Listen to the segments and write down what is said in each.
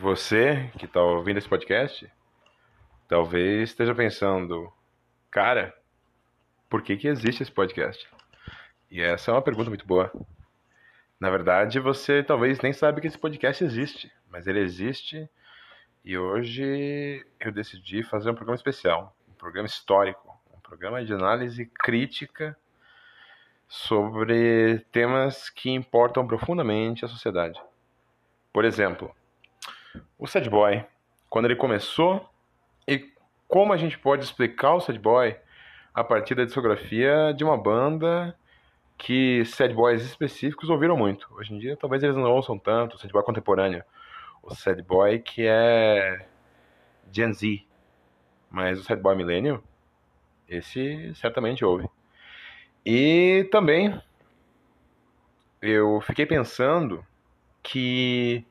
Você que está ouvindo esse podcast, talvez esteja pensando, cara, por que, que existe esse podcast? E essa é uma pergunta muito boa. Na verdade, você talvez nem sabe que esse podcast existe, mas ele existe e hoje eu decidi fazer um programa especial, um programa histórico, um programa de análise crítica sobre temas que importam profundamente à sociedade. Por exemplo, o sad boy, quando ele começou e como a gente pode explicar o sad boy a partir da discografia de uma banda que sad boys específicos ouviram muito. Hoje em dia, talvez eles não ouçam tanto, o sad boy contemporâneo. O sad boy que é Gen Z. Mas o sad boy millennial, esse certamente ouve. E também eu fiquei pensando que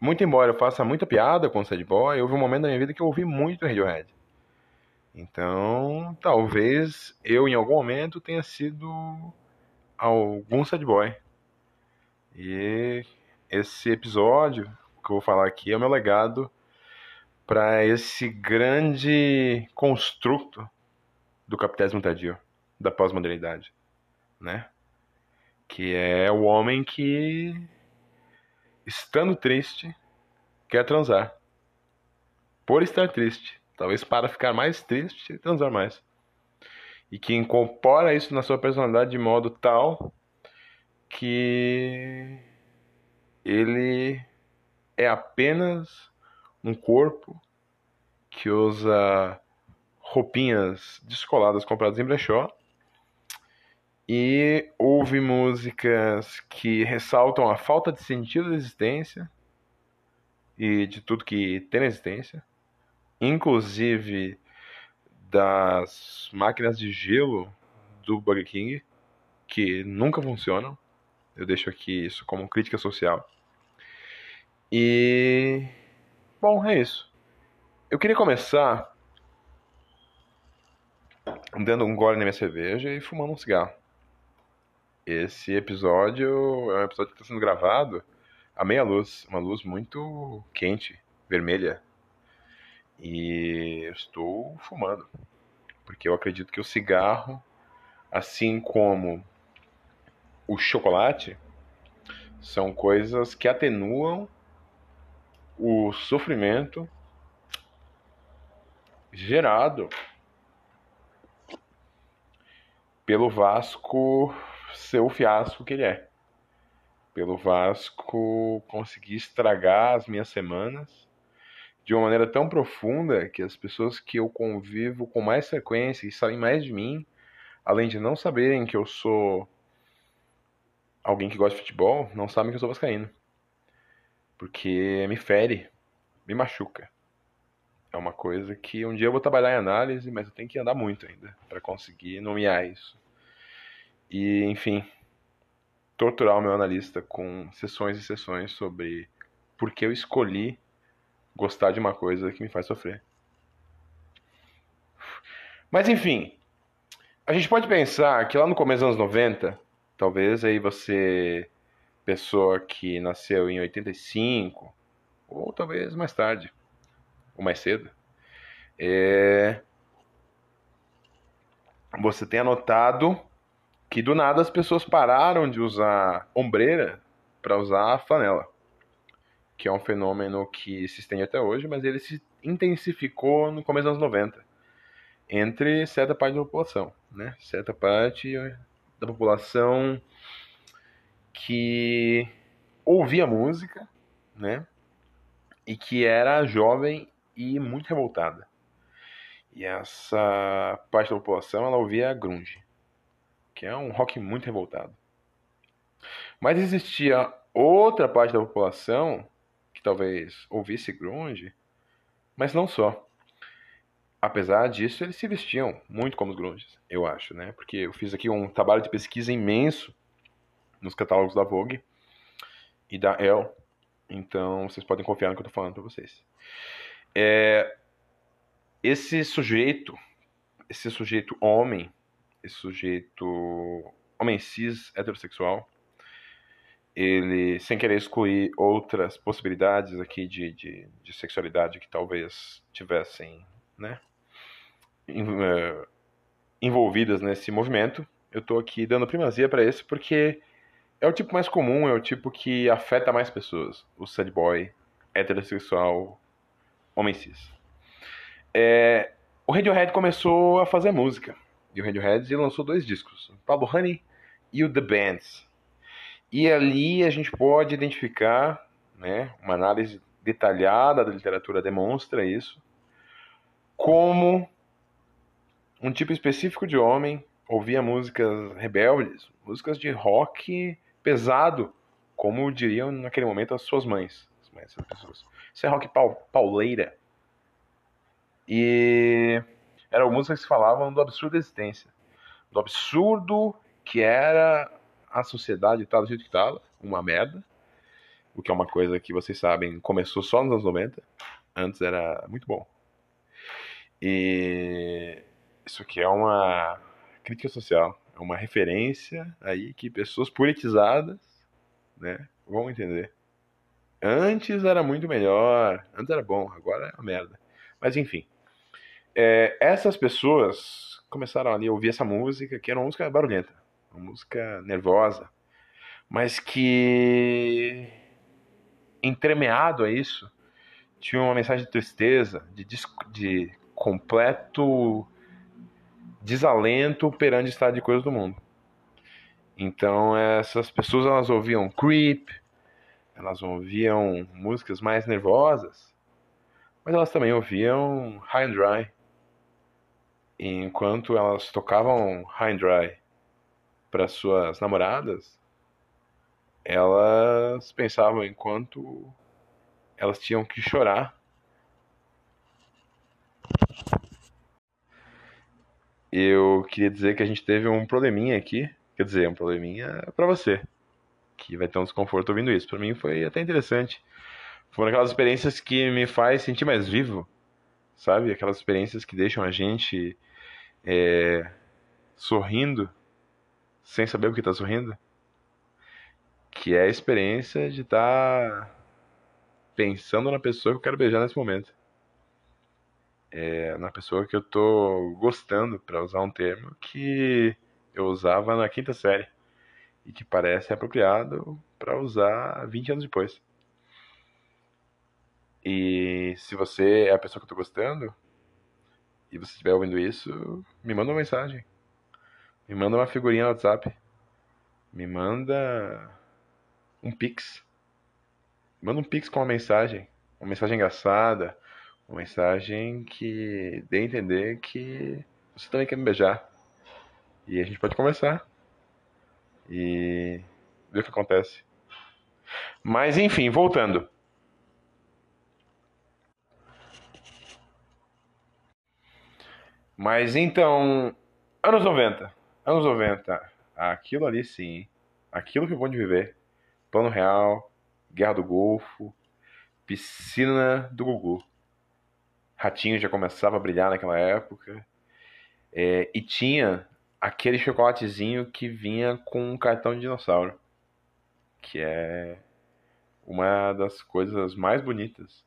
muito embora eu faça muita piada com o Sad Boy, houve um momento da minha vida que eu ouvi muito Radiohead. Então, talvez eu em algum momento tenha sido algum Sad Boy. E esse episódio que eu vou falar aqui é o meu legado para esse grande construto do capitalismo tardio, da pós-modernidade, né? Que é o homem que estando triste, quer transar. Por estar triste. Talvez para ficar mais triste, transar mais. E que incorpora isso na sua personalidade de modo tal que ele é apenas um corpo que usa roupinhas descoladas compradas em brechó e ouve músicas que ressaltam a falta de sentido da existência e de tudo que tem na existência, inclusive das máquinas de gelo do Burger King, que nunca funcionam. Eu deixo aqui isso como crítica social. E. Bom, é isso. Eu queria começar dando um gole na minha cerveja e fumando um cigarro. Esse episódio é um episódio que está sendo gravado à meia luz, uma luz muito quente, vermelha. E eu estou fumando, porque eu acredito que o cigarro, assim como o chocolate, são coisas que atenuam o sofrimento gerado pelo Vasco ser o fiasco que ele é. Pelo Vasco conseguir estragar as minhas semanas de uma maneira tão profunda que as pessoas que eu convivo com mais frequência e sabem mais de mim, além de não saberem que eu sou alguém que gosta de futebol, não sabem que eu sou vascaíno. Porque me fere, me machuca. É uma coisa que um dia eu vou trabalhar em análise, mas eu tenho que andar muito ainda para conseguir nomear isso e, enfim, torturar o meu analista com sessões e sessões sobre por que eu escolhi gostar de uma coisa que me faz sofrer. Mas enfim, a gente pode pensar que lá no começo dos anos 90, talvez aí você, pessoa que nasceu em 85, ou talvez mais tarde, ou mais cedo, é... você tenha notado que do nada as pessoas pararam de usar ombreira para usar flanela, que é um fenômeno que se estende até hoje, mas ele se intensificou no começo dos anos 90 entre certa parte da população, né? Certa parte da população que ouvia música, né? E que era jovem e muito revoltada. E essa parte da população ela ouvia grunge que é um rock muito revoltado. Mas existia outra parte da população que talvez ouvisse grunge, mas não só. Apesar disso, eles se vestiam muito como os grunges, eu acho, né? Porque eu fiz aqui um trabalho de pesquisa imenso nos catálogos da Vogue e da Elle, então vocês podem confiar no que eu estou falando para vocês. É, esse sujeito, esse sujeito homem, esse sujeito homem cis, heterossexual, ele, sem querer excluir outras possibilidades aqui de, de, de sexualidade que talvez tivessem, né, eh, envolvidas nesse movimento, eu estou aqui dando primazia para esse porque é o tipo mais comum, é o tipo que afeta mais pessoas. O sad boy, heterossexual, homem cis. É, o Radiohead começou a fazer música. E o Radiohead lançou dois discos, Pablo Honey e o The Bands. E ali a gente pode identificar, né, uma análise detalhada da literatura demonstra isso, como um tipo específico de homem ouvia músicas rebeldes, músicas de rock pesado, como diriam naquele momento as suas mães. As mães das pessoas. Isso é rock pauleira. E eram músicas que falavam do absurdo da existência. Do absurdo que era a sociedade tal, do jeito que estava, uma merda. O que é uma coisa que vocês sabem, começou só nos anos 90. Antes era muito bom. E isso aqui é uma crítica social. É uma referência aí que pessoas politizadas né, vão entender. Antes era muito melhor, antes era bom, agora é uma merda. Mas enfim, é, essas pessoas começaram ali a ouvir essa música, que era uma música barulhenta, uma música nervosa, mas que entremeado a isso tinha uma mensagem de tristeza, de, de completo desalento perante o estado de coisas do mundo. Então essas pessoas elas ouviam Creep, elas ouviam músicas mais nervosas, mas elas também ouviam High and Dry. Enquanto elas tocavam High and Dry para suas namoradas, elas pensavam enquanto elas tinham que chorar eu queria dizer que a gente teve um probleminha aqui. Quer dizer, um probleminha para você, que vai ter um desconforto ouvindo isso. Para mim foi até interessante. Foram aquelas experiências que me faz sentir mais vivo, sabe? Aquelas experiências que deixam a gente é, sorrindo, sem saber o que está sorrindo. Que é a experiência de estar tá pensando na pessoa que eu quero beijar nesse momento é, na pessoa que eu tô gostando, para usar um termo que eu usava na quinta série e que parece apropriado para usar 20 anos depois. E se você é a pessoa que eu tô gostando e você estiver ouvindo isso, me manda uma mensagem. Me manda uma figurinha no WhatsApp. Me manda um pix. Manda um pix com uma mensagem, uma mensagem engraçada, uma mensagem que dê a entender que você também quer me beijar. E a gente pode conversar. E ver o que acontece. Mas enfim, voltando. Mas então, anos 90. Anos 90. Aquilo ali sim. Aquilo que eu vou de viver. Plano Real, Guerra do Golfo, Piscina do Gugu. Ratinho já começava a brilhar naquela época. É, e tinha aquele chocolatezinho que vinha com um cartão de dinossauro. Que é uma das coisas mais bonitas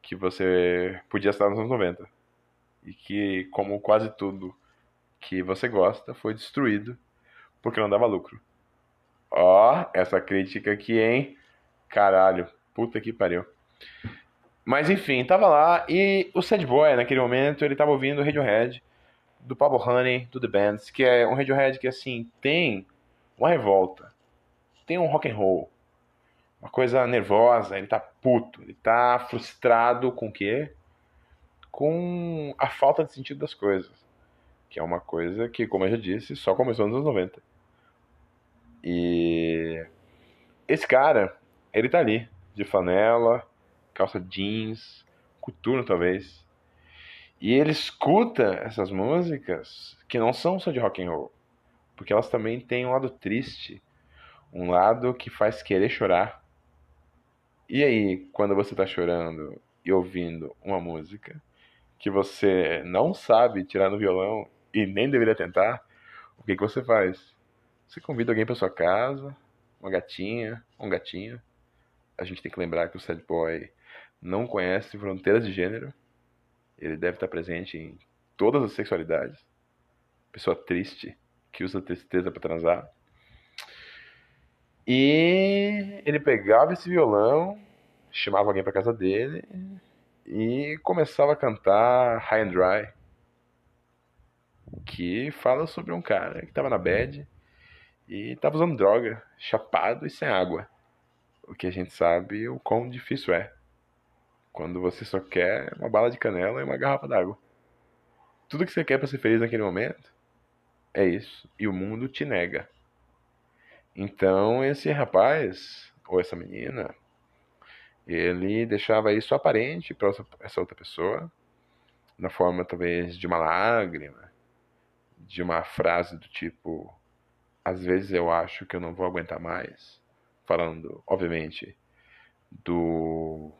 que você podia estar nos anos 90. E que, como quase tudo que você gosta, foi destruído porque não dava lucro. Ó, oh, essa crítica aqui, hein? Caralho, puta que pariu. Mas enfim, tava lá e o Sad Boy, naquele momento, ele tava ouvindo o Radiohead, do Pablo Honey, do The Bands, que é um Radiohead que, assim, tem uma revolta, tem um rock and roll, uma coisa nervosa, ele tá puto, ele tá frustrado com o quê? Com a falta de sentido das coisas, que é uma coisa que, como eu já disse, só começou nos anos 90. E esse cara, ele tá ali, de flanela, calça jeans, coturno talvez. E ele escuta essas músicas que não são só de rock and roll, porque elas também têm um lado triste, um lado que faz querer chorar. E aí, quando você está chorando e ouvindo uma música que você não sabe tirar no violão e nem deveria tentar, o que, que você faz? Você convida alguém para sua casa, uma gatinha, um gatinho. A gente tem que lembrar que o sad boy não conhece fronteiras de gênero. Ele deve estar presente em todas as sexualidades. Pessoa triste que usa tristeza para transar. E ele pegava esse violão, chamava alguém para casa dele e começava a cantar High and Dry, que fala sobre um cara que estava na bed e estava usando droga, chapado e sem água. O que a gente sabe o quão difícil é. Quando você só quer uma bala de canela e uma garrafa d'água. Tudo que você quer para ser feliz naquele momento é isso. E o mundo te nega. Então esse rapaz, ou essa menina, ele deixava isso aparente para essa outra pessoa, na forma talvez de uma lágrima, de uma frase do tipo: às vezes eu acho que eu não vou aguentar mais, falando, obviamente, do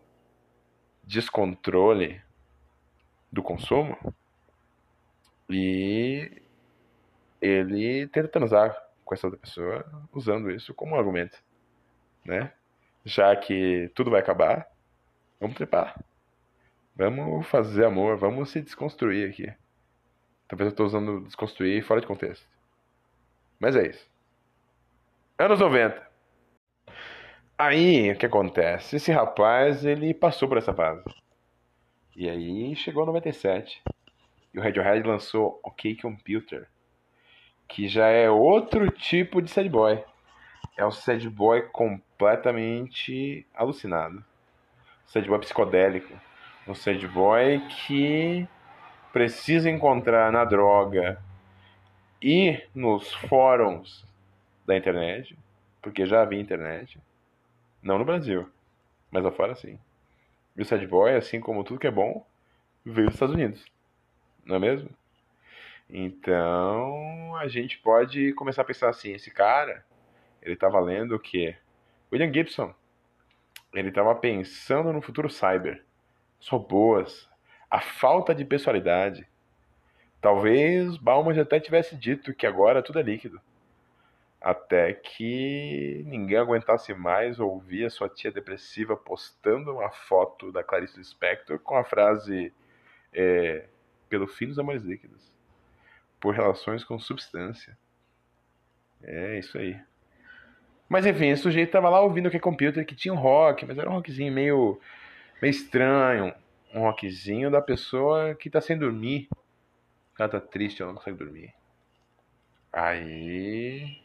descontrole do consumo e ele tenta transar com essa outra pessoa usando isso como um argumento, né? Já que tudo vai acabar, vamos trepar. Vamos fazer amor, vamos se desconstruir aqui. Talvez eu estou usando desconstruir fora de contexto. Mas é isso. Anos 90. Aí, o que acontece? Esse rapaz, ele passou por essa fase. E aí chegou a 97. E o Radiohead lançou OK Computer, que já é outro tipo de sad boy. É um sad boy completamente alucinado. Sad boy psicodélico. Um sad boy que precisa encontrar na droga e nos fóruns da internet, porque já havia internet, não no Brasil, mas lá fora sim. E o sad boy, assim como tudo que é bom, veio dos Estados Unidos, não é mesmo? Então a gente pode começar a pensar assim: esse cara, ele estava lendo o que? William Gibson. Ele estava pensando no futuro cyber, os robôs, a falta de pessoalidade, Talvez Bauman até tivesse dito que agora tudo é líquido. Até que ninguém aguentasse mais ouvir a sua tia depressiva postando uma foto da Clarice Lispector com a frase é, pelo fim dos amores líquidos, por relações com substância. É isso aí. Mas enfim, esse sujeito tava lá ouvindo o que é computer, que tinha um rock, mas era um rockzinho meio, meio estranho. Um rockzinho da pessoa que tá sem dormir ela tá triste, ela não consegue dormir. Aí.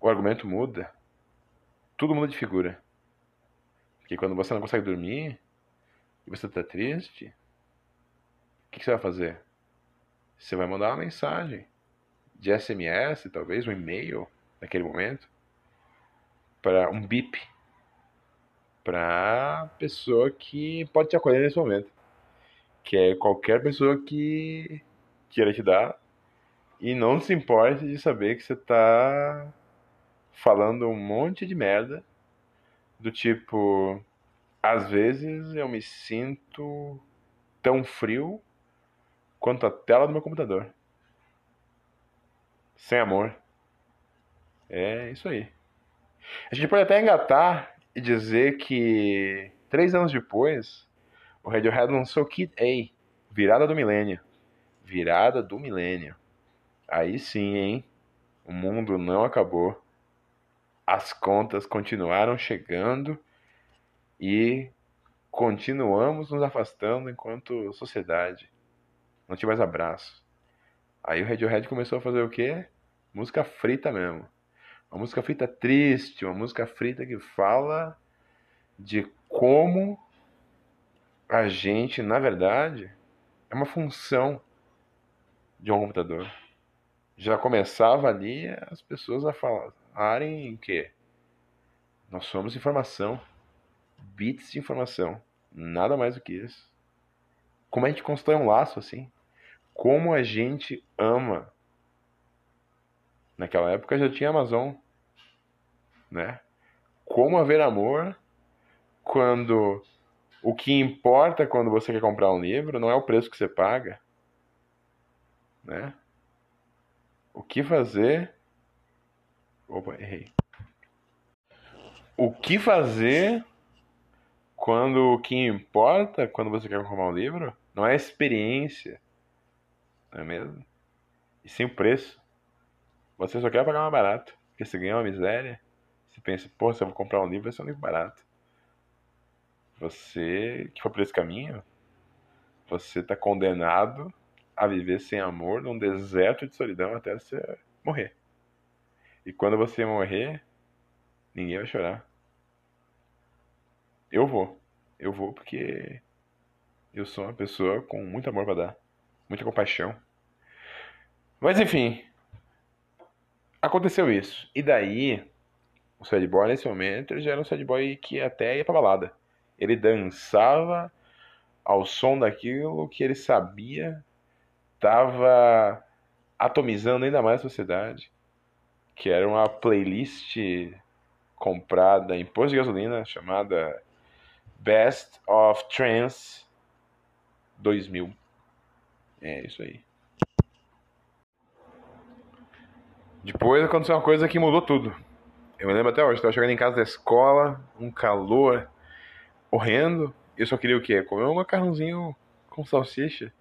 O argumento muda. Tudo muda de figura. Porque quando você não consegue dormir e você tá triste, o que, que você vai fazer? Você vai mandar uma mensagem de SMS, talvez, um e-mail naquele momento, para um bip para pessoa que pode te acolher nesse momento, que é qualquer pessoa que queira te dar e não se importe de saber que você tá falando um monte de merda do tipo às vezes eu me sinto tão frio quanto a tela do meu computador. Sem amor. É isso aí. A gente pode até engatar e dizer que três anos depois o Radiohead lançou Kid A, virada do milênio virada do milênio. Aí sim, hein? O mundo não acabou. As contas continuaram chegando e continuamos nos afastando enquanto sociedade. Não tinha mais abraço. Aí o Radiohead começou a fazer o quê? Música frita mesmo. Uma música frita triste, uma música frita que fala de como a gente, na verdade, é uma função de um computador. Já começava ali as pessoas a falarem que nós somos informação, bits de informação, nada mais do que isso. Como a gente constrói um laço assim? Como a gente ama. Naquela época já tinha Amazon, né? Como haver amor quando o que importa quando você quer comprar um livro não é o preço que você paga, né? O que fazer? Opa, errei. o que fazer quando o que importa quando você quer comprar um livro não é a experiência, não é mesmo? E sim o preço. Você só quer pagar mais barato, porque você ganha uma miséria. Você pensa, pô, se eu vou comprar um livro, vai ser um livro barato. Você que for por esse caminho, você está condenado a viver sem amor num deserto de solidão até você morrer. E quando você morrer, ninguém vai chorar. Eu vou. Eu vou porque eu sou uma pessoa com muito amor para dar, muita compaixão. Mas enfim, aconteceu isso. E daí, o sad boy nesse momento, ele já era um sad boy que até ia pra balada. Ele dançava ao som daquilo que ele sabia estava atomizando ainda mais a sociedade, que era uma playlist comprada em posto de gasolina chamada Best of Trance 2000. É isso aí. Depois aconteceu uma coisa que mudou tudo. Eu me lembro até hoje, estava chegando em casa da escola, um calor horrendo. Eu só queria o quê? Comer um macarrãozinho com salsicha.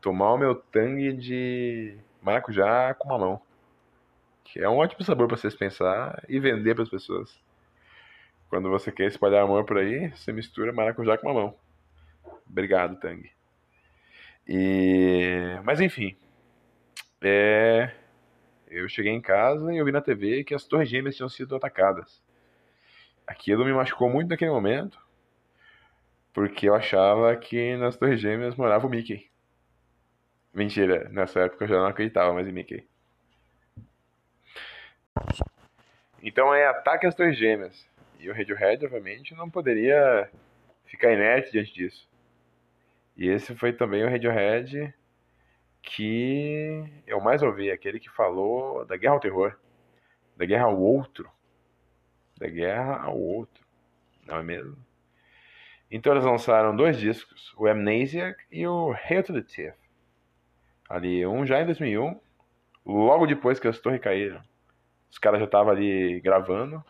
Tomar o meu tangue de maracujá com mamão. Que é um ótimo sabor para vocês pensar e vender para as pessoas. Quando você quer espalhar amor por aí, você mistura maracujá com mamão. Obrigado, Tang. E... Mas enfim. É... Eu cheguei em casa e eu vi na TV que as torres gêmeas tinham sido atacadas. Aquilo me machucou muito naquele momento, porque eu achava que nas Torres Gêmeas morava o Mickey. Mentira, nessa época eu já não acreditava mais em Mickey. Então é ataque às Torres Gêmeas. E o Radiohead, obviamente, não poderia ficar inerte diante disso. E esse foi também o Radiohead que eu mais ouvi, aquele que falou da guerra ao terror, da guerra ao outro, da guerra ao outro, não é mesmo? Então eles lançaram dois discos, o Amnesiac e o Hail to the Thief. Ali, um já em 2001, logo depois que as torres caíram. Os caras já estavam ali gravando,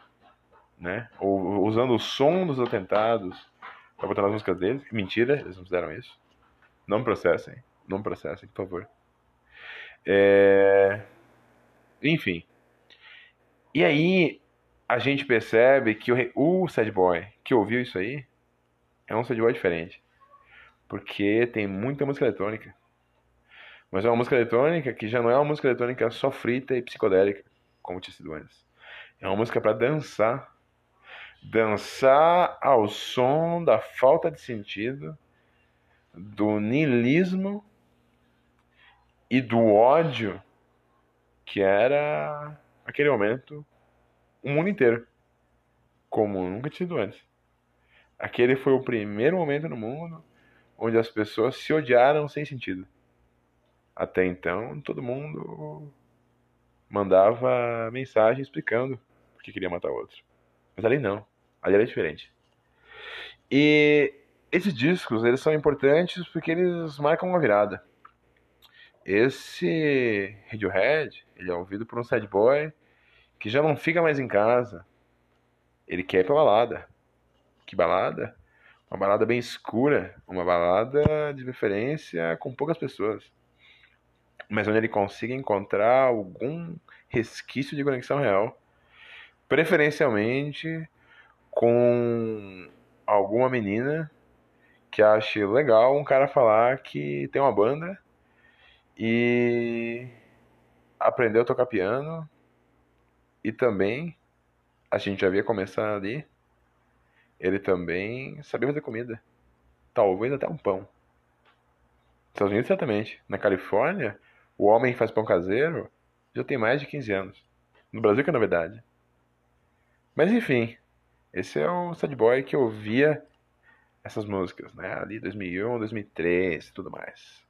né? Ou usando o som dos atentados para botar nas músicas deles. Mentira, eles não fizeram isso. Não me processem, não processem, por favor. É... Enfim. E aí a gente percebe que o, o Sad Boy que ouviu isso aí é um soundboard diferente. Porque tem muita música eletrônica. Mas é uma música eletrônica que já não é uma música eletrônica só frita e psicodélica, como tinha sido antes. É uma música para dançar. Dançar ao som da falta de sentido, do niilismo e do ódio que era aquele momento o mundo inteiro, como nunca tinha sido antes. Aquele foi o primeiro momento no mundo onde as pessoas se odiaram sem sentido. Até então, todo mundo mandava mensagem explicando porque queria matar o outro. Mas ali não. Ali era diferente. E esses discos, eles são importantes porque eles marcam uma virada. Esse Radiohead, ele é ouvido por um sad boy que já não fica mais em casa. Ele quer ir pra balada. Que balada? Uma balada bem escura, uma balada de preferência com poucas pessoas. Mas onde ele consiga encontrar algum resquício de conexão real. Preferencialmente com alguma menina que ache legal um cara falar que tem uma banda e aprendeu a tocar piano e também a gente já havia começado ali ele também sabia fazer comida. Talvez até um pão. Estados Unidos, certamente. Na Califórnia, o homem que faz pão caseiro já tem mais de 15 anos. No Brasil, que é novidade. Mas enfim, esse é o sad boy que ouvia essas músicas, né? Ali 2001, 2003 e tudo mais.